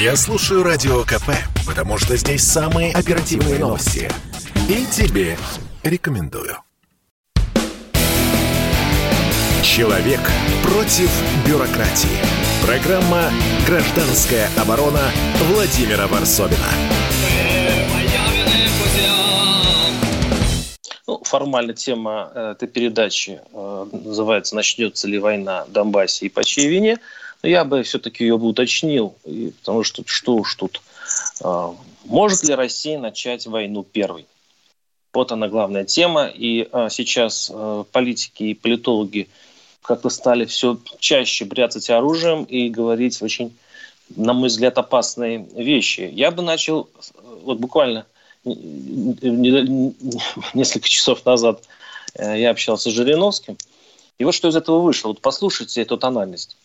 Я слушаю Радио КП, потому что здесь самые оперативные новости. И тебе рекомендую. Человек против бюрократии. Программа «Гражданская оборона» Владимира Варсовина. Ну, формально тема э, этой передачи э, называется «Начнется ли война в Донбассе и по чьей вине?». Но я бы все-таки ее бы уточнил, потому что что уж тут. Э, может ли Россия начать войну первой? Вот она главная тема. И сейчас политики и политологи как-то стали все чаще бряцать оружием и говорить очень, на мой взгляд, опасные вещи. Я бы начал вот буквально – несколько часов назад э, я общался с Жириновским. И вот что из этого вышло. Вот послушайте эту тональность.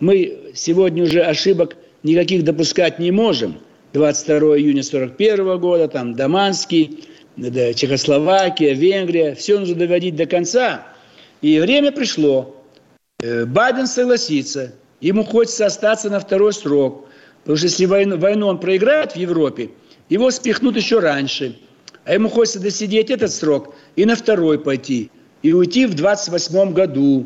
Мы сегодня уже ошибок никаких допускать не можем. 22 июня 1941 года, там Даманский, Чехословакия, Венгрия. Все нужно доводить до конца. И время пришло. Э, Байден согласится. Ему хочется остаться на второй срок. Потому что если войну, войну он проиграет в Европе, его спихнут еще раньше. А ему хочется досидеть этот срок и на второй пойти. И уйти в 28 году.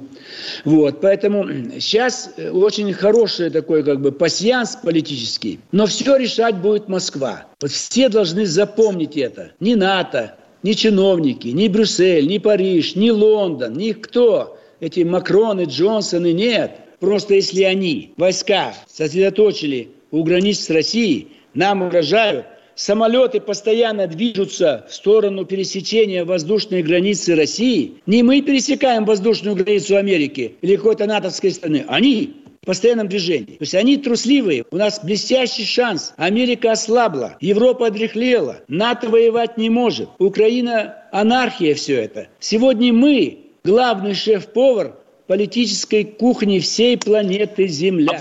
Вот, поэтому сейчас э, очень хороший такой как бы пассианс политический. Но все решать будет Москва. Вот все должны запомнить это. Ни НАТО, ни чиновники, ни Брюссель, ни Париж, ни Лондон, никто. Эти Макроны, Джонсоны, нет. Просто если они войска сосредоточили у границ с Россией, нам угрожают, самолеты постоянно движутся в сторону пересечения воздушной границы России, не мы пересекаем воздушную границу Америки или какой-то натовской страны, они в постоянном движении. То есть они трусливые. У нас блестящий шанс. Америка ослабла, Европа одрехлела, НАТО воевать не может. Украина анархия все это. Сегодня мы главный шеф-повар политической кухни всей планеты Земля.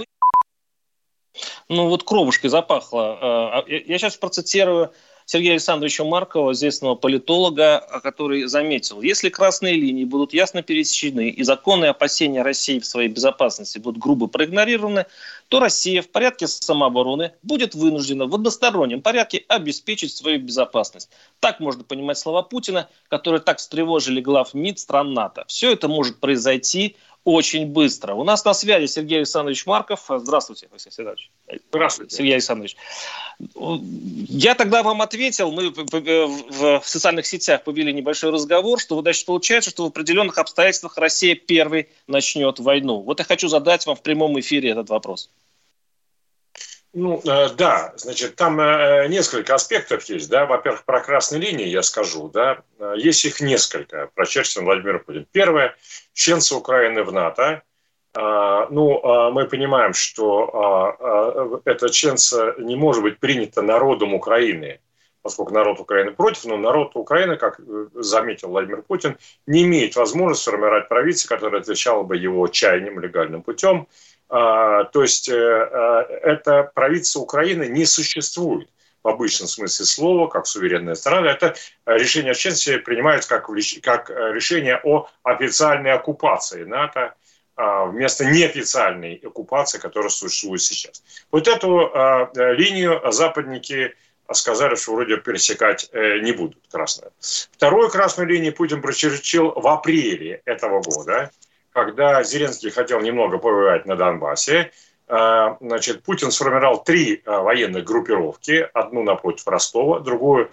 А ну вот кровушкой запахло. А, а, я сейчас процитирую Сергея Александровича Маркова, известного политолога, который заметил, если красные линии будут ясно пересечены и законные опасения России в своей безопасности будут грубо проигнорированы, то Россия в порядке самообороны будет вынуждена в одностороннем порядке обеспечить свою безопасность. Так можно понимать слова Путина, которые так встревожили глав МИД стран НАТО. Все это может произойти очень быстро. У нас на связи Сергей Александрович Марков. Здравствуйте, Алексей Александрович. Здравствуйте. Сергей Александрович. Я тогда вам ответил, мы в социальных сетях повели небольшой разговор, что значит, получается, что в определенных обстоятельствах Россия первой начнет войну. Вот я хочу задать вам в прямом эфире этот вопрос. Ну, э, да, значит, там э, несколько аспектов есть, да. Во-первых, про красные линии я скажу, да. Э, есть их несколько, прочерчен Владимир Путин. Первое, членство Украины в НАТО. Ну, мы понимаем, что это членство не может быть принято народом Украины, поскольку народ Украины против, но народ Украины, как заметил Владимир Путин, не имеет возможности сформировать правительство, которое отвечало бы его чаяниям легальным путем. А, то есть э, э, это правительство Украины не существует в обычном смысле слова, как суверенная страна. Это решение о членстве принимается как, как решение о официальной оккупации НАТО а, вместо неофициальной оккупации, которая существует сейчас. Вот эту а, линию западники сказали, что вроде пересекать э, не будут красную. Вторую красную линию Путин прочерчил в апреле этого года когда Зеленский хотел немного повоевать на Донбассе, э, значит, Путин сформировал три э, военных группировки, одну напротив Ростова, другую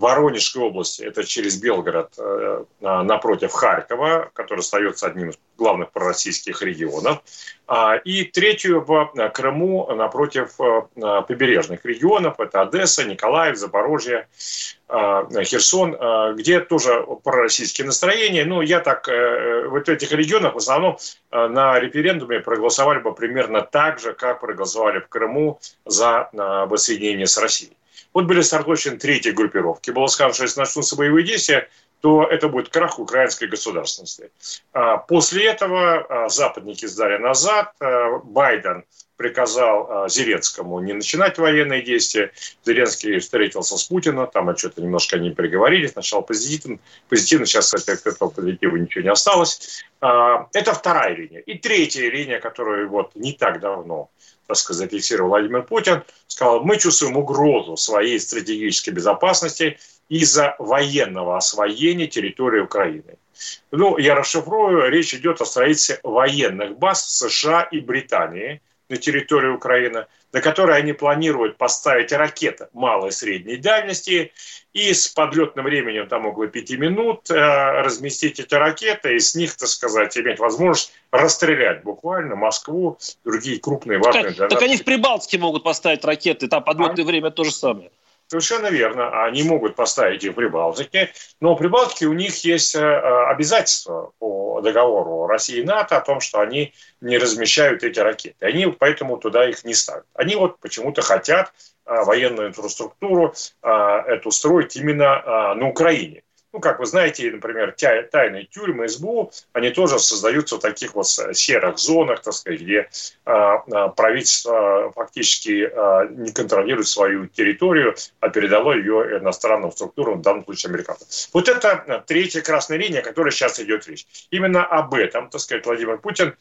Воронежской области, это через Белгород э, напротив Харькова, который остается одним из главных пророссийских регионов, а, и третью в Крыму напротив побережных регионов, это Одесса, Николаев, Запорожье, Херсон, где тоже пророссийские настроения. Ну, я так, вот в этих регионах в основном на референдуме проголосовали бы примерно так же, как проголосовали в Крыму за воссоединение с Россией. Вот были сосредоточены третьей группировки. Было сказано, что если начнутся боевые действия, то это будет крах украинской государственности. А, после этого а, западники сдали назад. А, Байден приказал Зеленскому не начинать военные действия. Зеленский встретился с Путиным, там что-то немножко они переговорили. Сначала позитивно, позитивно сейчас от этого позитива ничего не осталось. Это вторая линия. И третья линия, которую вот не так давно сказать, зафиксировал Владимир Путин, сказал, мы чувствуем угрозу своей стратегической безопасности из-за военного освоения территории Украины. Ну, я расшифрую, речь идет о строительстве военных баз в США и Британии на территории Украины, на которой они планируют поставить ракеты малой и средней дальности и с подлетным временем там около пяти минут э, разместить эти ракеты и с них, так сказать, иметь возможность расстрелять буквально Москву, другие крупные важные... Так, так они в Прибалтике могут поставить ракеты, там подлетное а? время то же самое. Совершенно верно. Они могут поставить их в Прибалтике, но в Прибалтике у них есть э, обязательства по договору России и НАТО о том, что они не размещают эти ракеты. Они поэтому туда их не ставят. Они вот почему-то хотят э, военную инфраструктуру э, эту строить именно на Украине. Ну, как вы знаете, например, тайные тюрьмы СБУ, они тоже создаются в таких вот серых зонах, так сказать, где а, а, правительство фактически а, не контролирует свою территорию, а передало ее иностранным структурам, в данном случае американцам. Вот это третья красная линия, о которой сейчас идет речь. Именно об этом, так сказать, Владимир Путин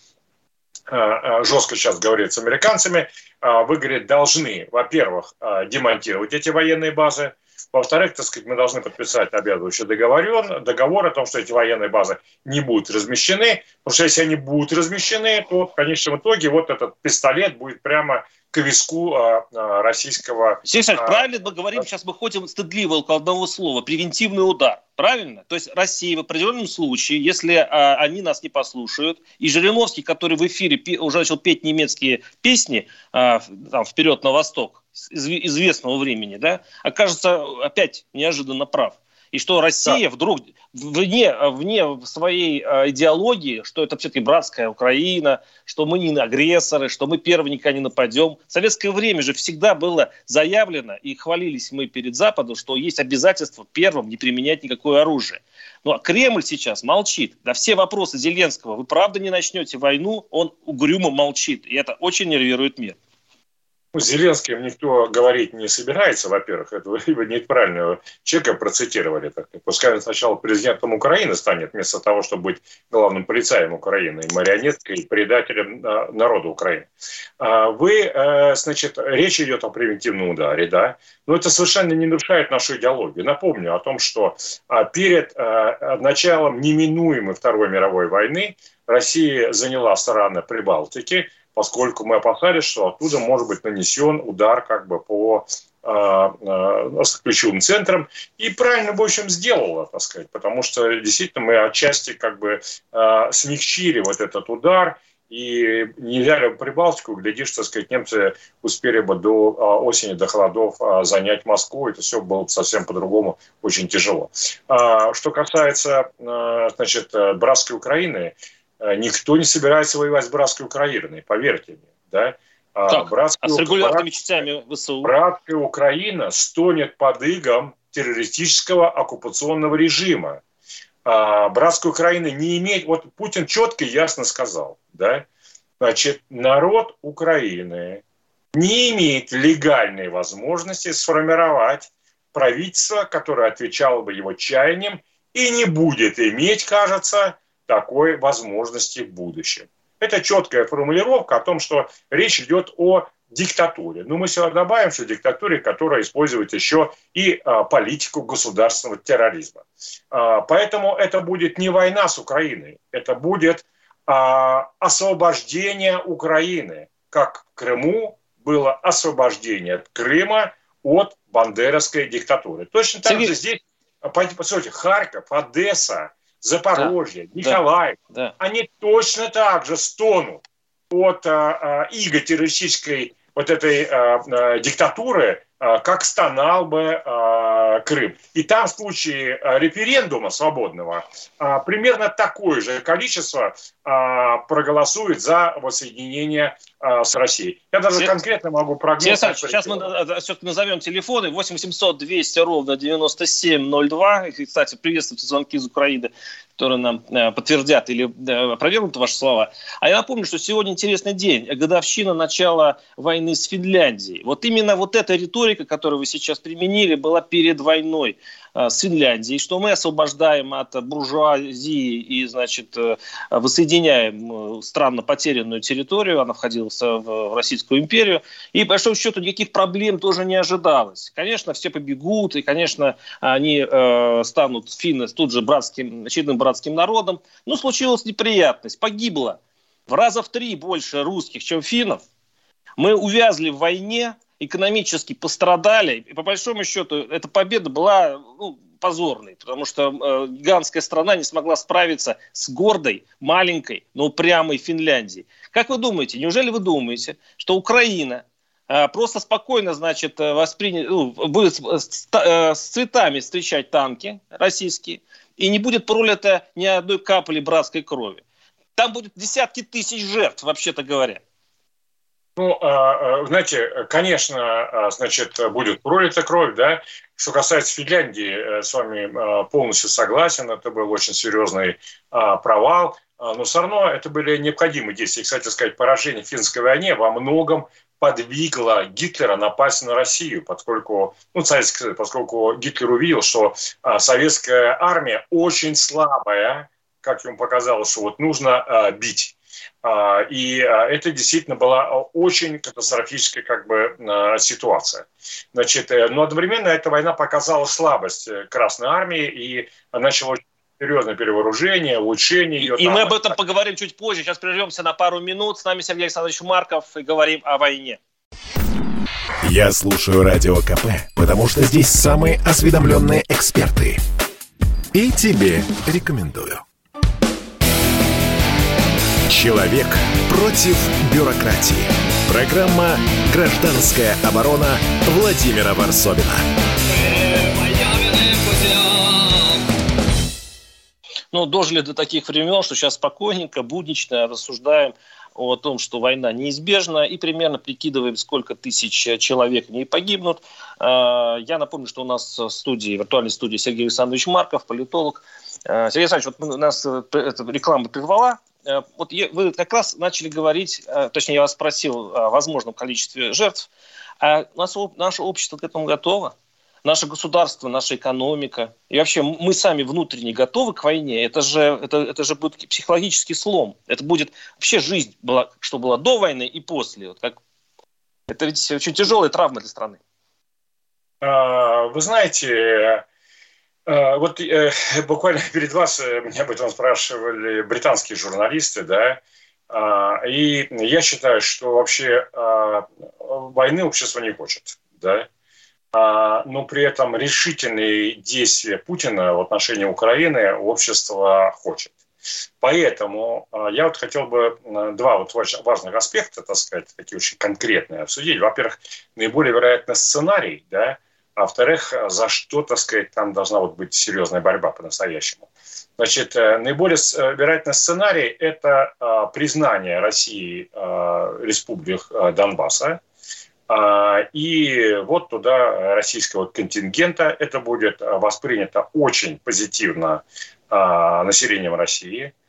жестко сейчас говорит с американцами. Вы, говорит, должны, во-первых, демонтировать эти военные базы, во-вторых, так сказать, мы должны подписать обязывающий договор, договор о том, что эти военные базы не будут размещены, потому что если они будут размещены, то в конечном итоге вот этот пистолет будет прямо к виску а, а, российского... Сергей а, правильно мы говорим, сейчас мы ходим стыдливо около одного слова, превентивный удар, правильно? То есть Россия в определенном случае, если а, они нас не послушают, и Жириновский, который в эфире уже начал петь немецкие песни а, там, «Вперед на восток», известного времени, да, окажется опять неожиданно прав. И что Россия да. вдруг вне, вне своей э, идеологии, что это все-таки братская Украина, что мы не агрессоры, что мы первые никогда не нападем. В советское время же всегда было заявлено, и хвалились мы перед Западом, что есть обязательство первым не применять никакое оружие. Ну а Кремль сейчас молчит. На все вопросы Зеленского, вы правда не начнете войну, он угрюмо молчит. И это очень нервирует мир. Ну, Зеленским никто говорить не собирается, во-первых, это вы неправильного человека процитировали. Так. Пускай он сначала президентом Украины станет, вместо того, чтобы быть главным полицаем Украины, марионеткой, и предателем а, народа Украины. А вы, э, значит, речь идет о превентивном ударе, да, но это совершенно не нарушает нашу идеологию. Напомню о том, что а, перед началом неминуемой Второй мировой войны Россия заняла страны Прибалтики – поскольку мы опасались, что оттуда может быть нанесен удар как бы по э, э, ключевым центрам. И правильно, в общем, сделала, так сказать, потому что действительно мы отчасти как бы э, смягчили вот этот удар, и не взяли Прибалтику, глядишь, так сказать, немцы успели бы до осени, до холодов занять Москву, это все было бы совсем по-другому, очень тяжело. Что касается, значит, братской Украины, Э, никто не собирается воевать с братской Украиной, поверьте мне. Да? А, братская, а с регулярными брат, частями ВСУ? Братская Украина стонет под игом террористического оккупационного режима. А, братская Украина не имеет... Вот Путин четко и ясно сказал, да? Значит, народ Украины не имеет легальной возможности сформировать правительство, которое отвечало бы его чаяниям, и не будет иметь, кажется, такой возможности в будущем. Это четкая формулировка о том, что речь идет о диктатуре. Но мы сюда добавим, что диктатуре, которая использует еще и а, политику государственного терроризма. А, поэтому это будет не война с Украиной, это будет а, освобождение Украины, как в Крыму было освобождение Крыма от бандеровской диктатуры. Точно так же здесь, посмотрите, Харьков, Одесса, Запорожье, да, Николаев, да, они точно так же стонут от а, а, иго террористической вот этой а, а, диктатуры, а, как стонал бы а, Крым. И там в случае а, референдума свободного а, примерно такое же количество а, проголосует за воссоединение а, с Россией. Я даже конкретно могу прогнозировать. Сейчас мы все-таки назовем телефоны. 8 800 200 ровно 9702. И, кстати, приветствуйте звонки из Украины, которые нам э, подтвердят или э, опровергнут ваши слова. А я напомню, что сегодня интересный день. Годовщина начала войны с Финляндией. Вот именно вот эта риторика, которую вы сейчас применили, была перед войной. Э, с Финляндией, что мы освобождаем от буржуазии и, значит, э, воссоединяем странно потерянную территорию, она входила в Российскую империю, и, по большому счету, никаких проблем тоже не ожидалось. Конечно, все побегут, и, конечно, они э, станут финны тут же братским, очередным братским народом, но случилась неприятность, погибло в раза в три больше русских, чем финнов. Мы увязли в войне, экономически пострадали. И по большому счету эта победа была ну, позорной, потому что э, гигантская страна не смогла справиться с гордой, маленькой, но упрямой Финляндией. Как вы думаете, неужели вы думаете, что Украина э, просто спокойно, значит, э, воспринят, ну, будет с, э, с цветами встречать танки российские и не будет пролито ни одной капли братской крови? Там будет десятки тысяч жертв, вообще-то говоря. Ну, а, а, знаете, конечно, а, значит, будет пролита кровь, да. Что касается Финляндии, э, с вами полностью согласен, это был очень серьезный провал. Но все равно это были необходимые действия. Кстати сказать, поражение в финской войне во многом подвигло Гитлера напасть на Россию, поскольку, ну, поскольку Гитлер увидел, что советская армия очень слабая, как ему показалось, что вот нужно бить. Э, и э, это действительно была очень катастрофическая как бы ситуация. Значит, э, но одновременно эта война показала слабость э, Красной Армии и начала серьезное перевооружение, улучшение ее. И там. мы об этом поговорим чуть позже. Сейчас прервемся на пару минут. С нами Сергей Александрович Марков и говорим о войне. Я слушаю Радио КП, потому что здесь самые осведомленные эксперты. И тебе рекомендую. Человек против бюрократии. Программа «Гражданская оборона» Владимира Варсовина. Ну, дожили до таких времен, что сейчас спокойненько, буднично рассуждаем о том, что война неизбежна, и примерно прикидываем, сколько тысяч человек в ней погибнут. А, я напомню, что у нас в студии, в виртуальной студии Сергей Александрович Марков, политолог. А, Сергей Александрович, вот у нас э, реклама прервала, вот вы как раз начали говорить, э, точнее, я вас спросил о возможном количестве жертв. А наше общество к этому готово? Наше государство, наша экономика и вообще мы сами внутренне готовы к войне. Это же, это, это же будет психологический слом. Это будет вообще жизнь, была, что была до войны и после. Вот как... Это ведь очень тяжелая травма для страны. А, вы знаете, вот э, буквально перед вас э, меня об этом спрашивали британские журналисты, да, а, и я считаю, что вообще а, войны общество не хочет, да, но при этом решительные действия Путина в отношении Украины общество хочет. Поэтому я вот хотел бы два вот важных аспекта, так сказать, такие очень конкретные обсудить. Во-первых, наиболее вероятный сценарий, да, а во-вторых, за что, так сказать, там должна вот быть серьезная борьба по-настоящему. Значит, э, наиболее э, вероятный сценарий – это э, признание России республик Донбасса, и вот туда российского контингента. Это будет воспринято очень позитивно населением России – а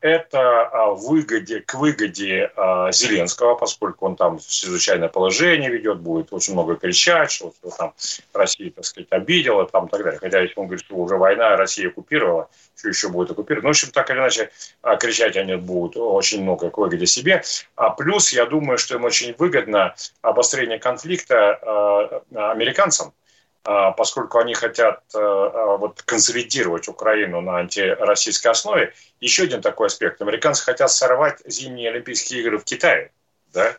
это а, выгоде, к выгоде а, Зеленского, поскольку он там чрезвычайное положение ведет, будет очень много кричать, что, что там Россия, так сказать, обидела, там и так далее. Хотя если он говорит, что уже война, Россия оккупировала, что еще будет оккупировать. Ну, в общем, так или иначе, кричать они будут очень много к выгоде себе. А плюс, я думаю, что им очень выгодно обострение конфликта американцам, а, поскольку они хотят э, э, вот, консолидировать Украину на антироссийской основе. Еще один такой аспект. Американцы хотят сорвать зимние Олимпийские игры в Китае. Да?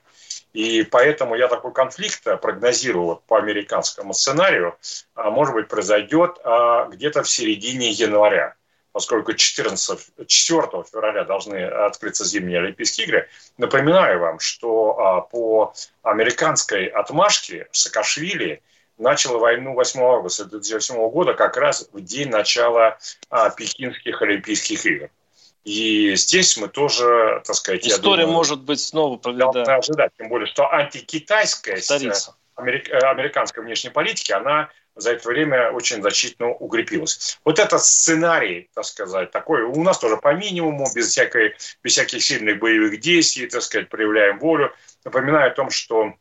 И поэтому я такой конфликт прогнозирую вот по американскому сценарию, а, может быть, произойдет а, где-то в середине января поскольку 14, 4 февраля должны открыться зимние Олимпийские игры. Напоминаю вам, что по американской отмашке Саакашвили начала войну 8 августа 2008 года, как раз в день начала а, Пекинских Олимпийских игр. И здесь мы тоже, так сказать, История думаю, может быть снова повидать. ожидать, тем более, что антикитайская америк, э, американской внешней политики, она за это время очень значительно укрепилась. Вот этот сценарий, так сказать, такой у нас тоже по минимуму, без, всякой, без всяких сильных боевых действий, так сказать, проявляем волю. Напоминаю о том, что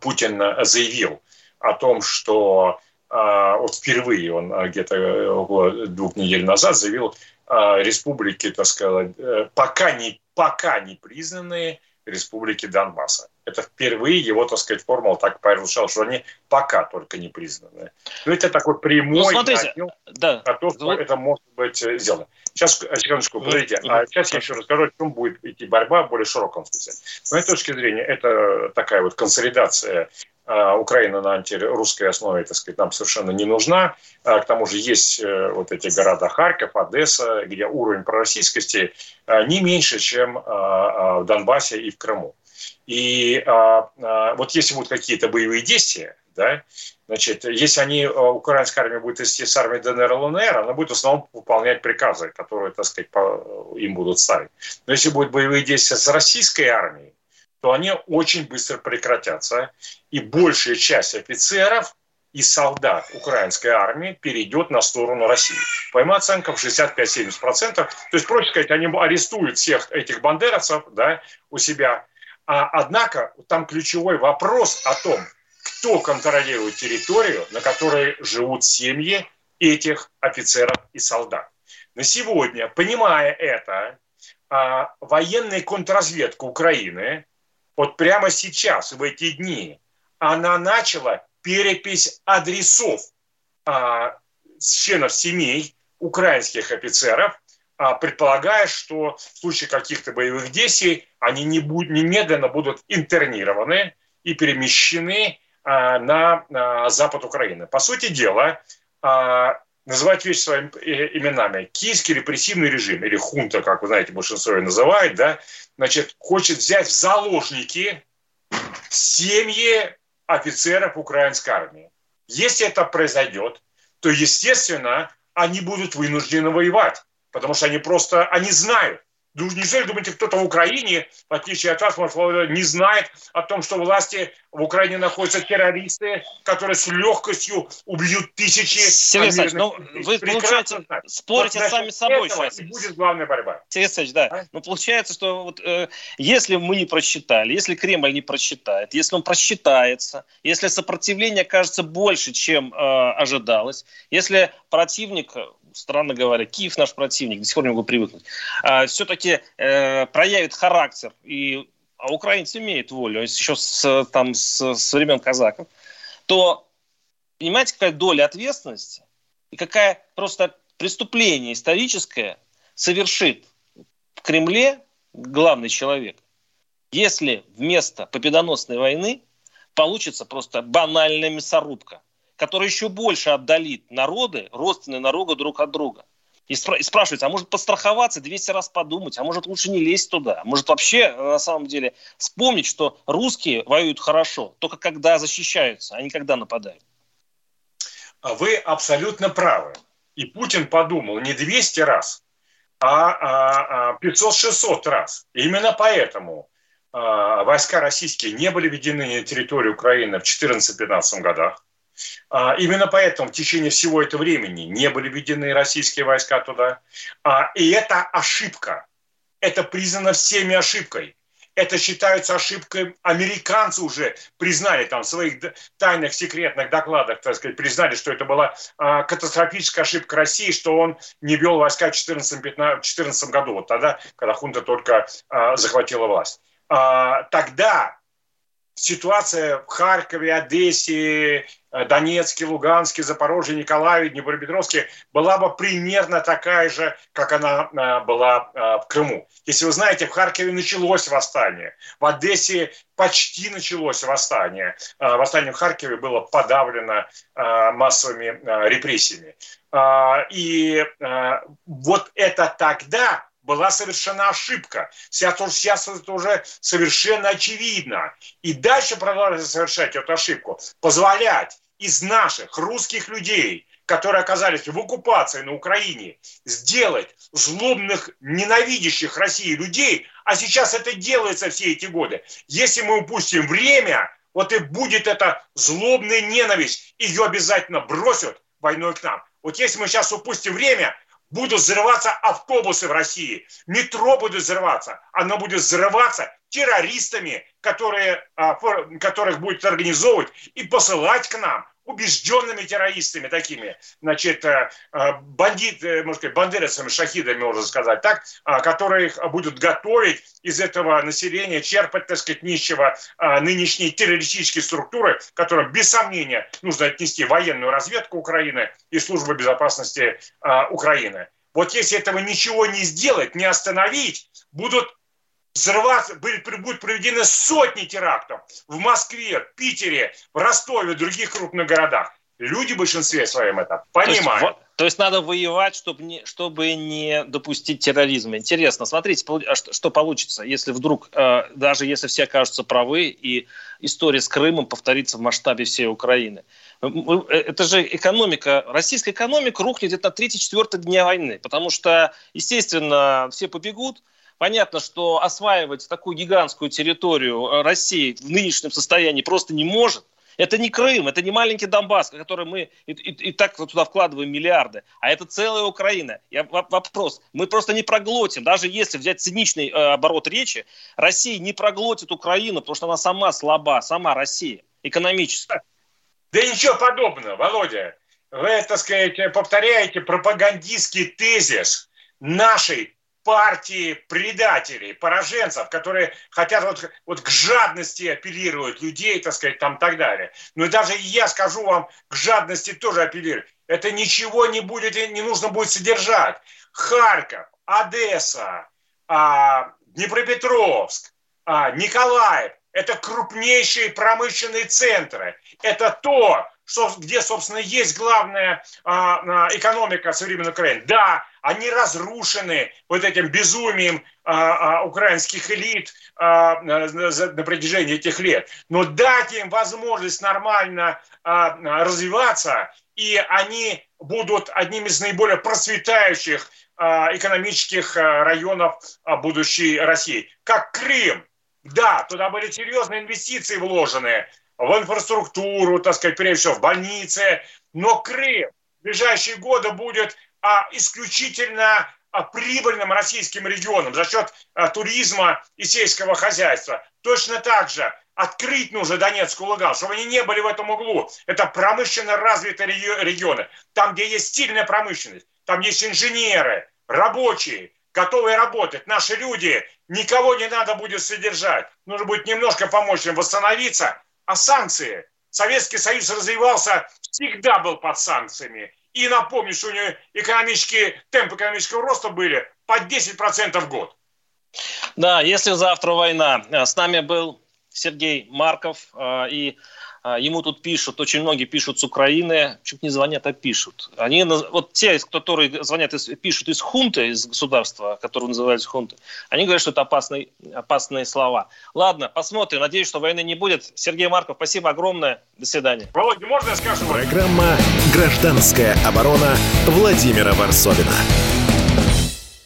Путин заявил, о том, что вот впервые он где-то около двух недель назад заявил республики, так сказать, пока не, пока не признанные республики Донбасса. Это впервые его, так сказать, формула так порушал, что они пока только не признаны. Ну, это такой прямой ну, смотрите, да. на то, что вот. это может быть э, сделано. Сейчас, секундочку, подождите. А сейчас я еще расскажу, о чем будет идти борьба в более широком смысле. С моей точки зрения, это такая вот консолидация а, Украина на антирусской основе, так сказать, нам совершенно не нужна. А, к тому же есть э, вот эти города Харьков, Одесса, где уровень пророссийскости а, не меньше, чем в Донбассе и в Крыму. И вот если будут какие-то боевые действия, да, значит, если они, украинская армия будет вести с армией ДНР и ЛНР, она будет в основном выполнять приказы, которые, так сказать, им будут ставить. Но если будут боевые действия с российской армией, то они очень быстро прекратятся, и большая часть офицеров и солдат украинской армии перейдет на сторону России. По моим оценкам, 65-70%. То есть, проще сказать, они арестуют всех этих бандеровцев да, у себя. А, однако там ключевой вопрос о том, кто контролирует территорию, на которой живут семьи этих офицеров и солдат. На сегодня, понимая это, а, военная контрразведка Украины вот прямо сейчас, в эти дни, она начала перепись адресов а, членов семей украинских офицеров, а, предполагая, что в случае каких-то боевых действий они не будут, немедленно будут интернированы и перемещены а, на а, запад Украины. По сути дела, а, называть вещи своими именами. Киевский репрессивный режим, или хунта, как вы знаете, большинство ее называет, да, значит, хочет взять в заложники семьи офицеров украинской армии. Если это произойдет, то, естественно, они будут вынуждены воевать, потому что они просто, они знают, Неужели думаете, кто-то в Украине, в отличие от вас, может, не знает о том, что власти в Украине находятся террористы, которые с легкостью убьют тысячи Сергей Александрович, ну вы, получается, спорите вот сами с собой сейчас. И будет главная борьба. Сергей Александрович, да. А? Ну, получается, что вот, э, если мы не просчитали, если Кремль не просчитает, если он просчитается, если сопротивление кажется больше, чем э, ожидалось, если противник странно говоря, Киев наш противник, до сих пор не могу привыкнуть, а, все-таки э, проявит характер, и, а украинцы имеют волю, еще с, там, с, с времен казаков, то понимаете, какая доля ответственности и какая просто преступление историческое совершит в Кремле главный человек, если вместо победоносной войны получится просто банальная мясорубка – который еще больше отдалит народы, родственные народы друг от друга. И, спра- и спрашивается, а может подстраховаться, 200 раз подумать, а может лучше не лезть туда? Может вообще, э, на самом деле, вспомнить, что русские воюют хорошо, только когда защищаются, а не когда нападают? А вы абсолютно правы. И Путин подумал не 200 раз, а 500-600 а, раз. И именно поэтому а, войска российские не были введены на территорию Украины в 2014-2015 годах. А, именно поэтому в течение всего этого времени не были введены российские войска туда. А, и это ошибка. Это признано всеми ошибкой. Это считается ошибкой. Американцы уже признали там в своих тайных секретных докладах, так сказать, признали, что это была а, катастрофическая ошибка России, что он не вел войска в 2014 году, вот тогда, когда хунта только захватила власть. тогда ситуация в Харькове, Одессе, э, Донецке, Луганске, Запорожье, Николаеве, Днепропетровске была бы примерно такая же, как она э, была э, в Крыму. Если вы знаете, в Харькове началось восстание, в Одессе почти началось восстание. Восстание в Харькове было подавлено массовыми репрессиями. И вот это тогда была совершена ошибка. Сейчас, это уже совершенно очевидно. И дальше продолжать совершать эту ошибку, позволять из наших русских людей, которые оказались в оккупации на Украине, сделать злобных, ненавидящих России людей, а сейчас это делается все эти годы. Если мы упустим время, вот и будет эта злобная ненависть, ее обязательно бросят войной к нам. Вот если мы сейчас упустим время, будут взрываться автобусы в России, метро будет взрываться, оно будет взрываться террористами, которые, а, которых будет организовывать и посылать к нам убежденными террористами такими, значит, э, э, бандит, можно сказать, бандерасами, шахидами, можно сказать, так, а, которые их будут готовить из этого населения, черпать, так сказать, нищего а, нынешней террористической структуры, которым, без сомнения, нужно отнести военную разведку Украины и службу безопасности а, Украины. Вот если этого ничего не сделать, не остановить, будут взрываться, будут проведены сотни терактов в Москве, Питере, в Ростове, в других крупных городах. Люди в большинстве своем это понимают. То есть, то есть надо воевать, чтобы не, чтобы не допустить терроризма. Интересно, смотрите, а что, получится, если вдруг, э, даже если все окажутся правы, и история с Крымом повторится в масштабе всей Украины. Э, это же экономика, российская экономика рухнет где-то на 3-4 дня войны, потому что, естественно, все побегут, Понятно, что осваивать такую гигантскую территорию э, России в нынешнем состоянии просто не может. Это не Крым, это не маленький Донбасс, который мы и, и, и так туда вкладываем миллиарды, а это целая Украина. Я, вопрос, мы просто не проглотим, даже если взять циничный э, оборот речи, Россия не проглотит Украину, потому что она сама слаба, сама Россия, экономически. Да ничего подобного, Володя. Вы, так сказать, повторяете пропагандистский тезис нашей партии предателей, пораженцев, которые хотят вот, вот к жадности апеллируют людей, так сказать, там так далее. Но даже я скажу вам, к жадности тоже апеллирую. Это ничего не будет, не нужно будет содержать. Харьков, Одесса, а, Днепропетровск, а, Николаев – это крупнейшие промышленные центры. Это то, где, собственно, есть главная а, а экономика современной Украины. Да, они разрушены вот этим безумием а, украинских элит на, протяжении этих лет. Но дать им возможность нормально развиваться, и они будут одним из наиболее процветающих экономических районов будущей России. Как Крым. Да, туда были серьезные инвестиции вложены в инфраструктуру, так сказать, прежде всего в больницы. Но Крым в ближайшие годы будет а, исключительно а, прибыльным российским регионом за счет а, туризма и сельского хозяйства. Точно так же открыть нужно Донецкую Луганск, чтобы они не были в этом углу. Это промышленно развитые регионы, там, где есть сильная промышленность, там есть инженеры, рабочие, готовые работать. Наши люди, никого не надо будет содержать. Нужно будет немножко помочь им восстановиться. А санкции? Советский Союз развивался, всегда был под санкциями. И напомню, что у него экономические, темпы экономического роста были по 10% в год. Да, если завтра война. С нами был Сергей Марков. А, и ему тут пишут, очень многие пишут с Украины, чуть не звонят, а пишут. Они, вот те, которые звонят, пишут из хунты, из государства, которое называется хунты, они говорят, что это опасные, опасные слова. Ладно, посмотрим. Надеюсь, что войны не будет. Сергей Марков, спасибо огромное. До свидания. Володя, можно я скажу? Программа «Гражданская оборона» Владимира Варсовина.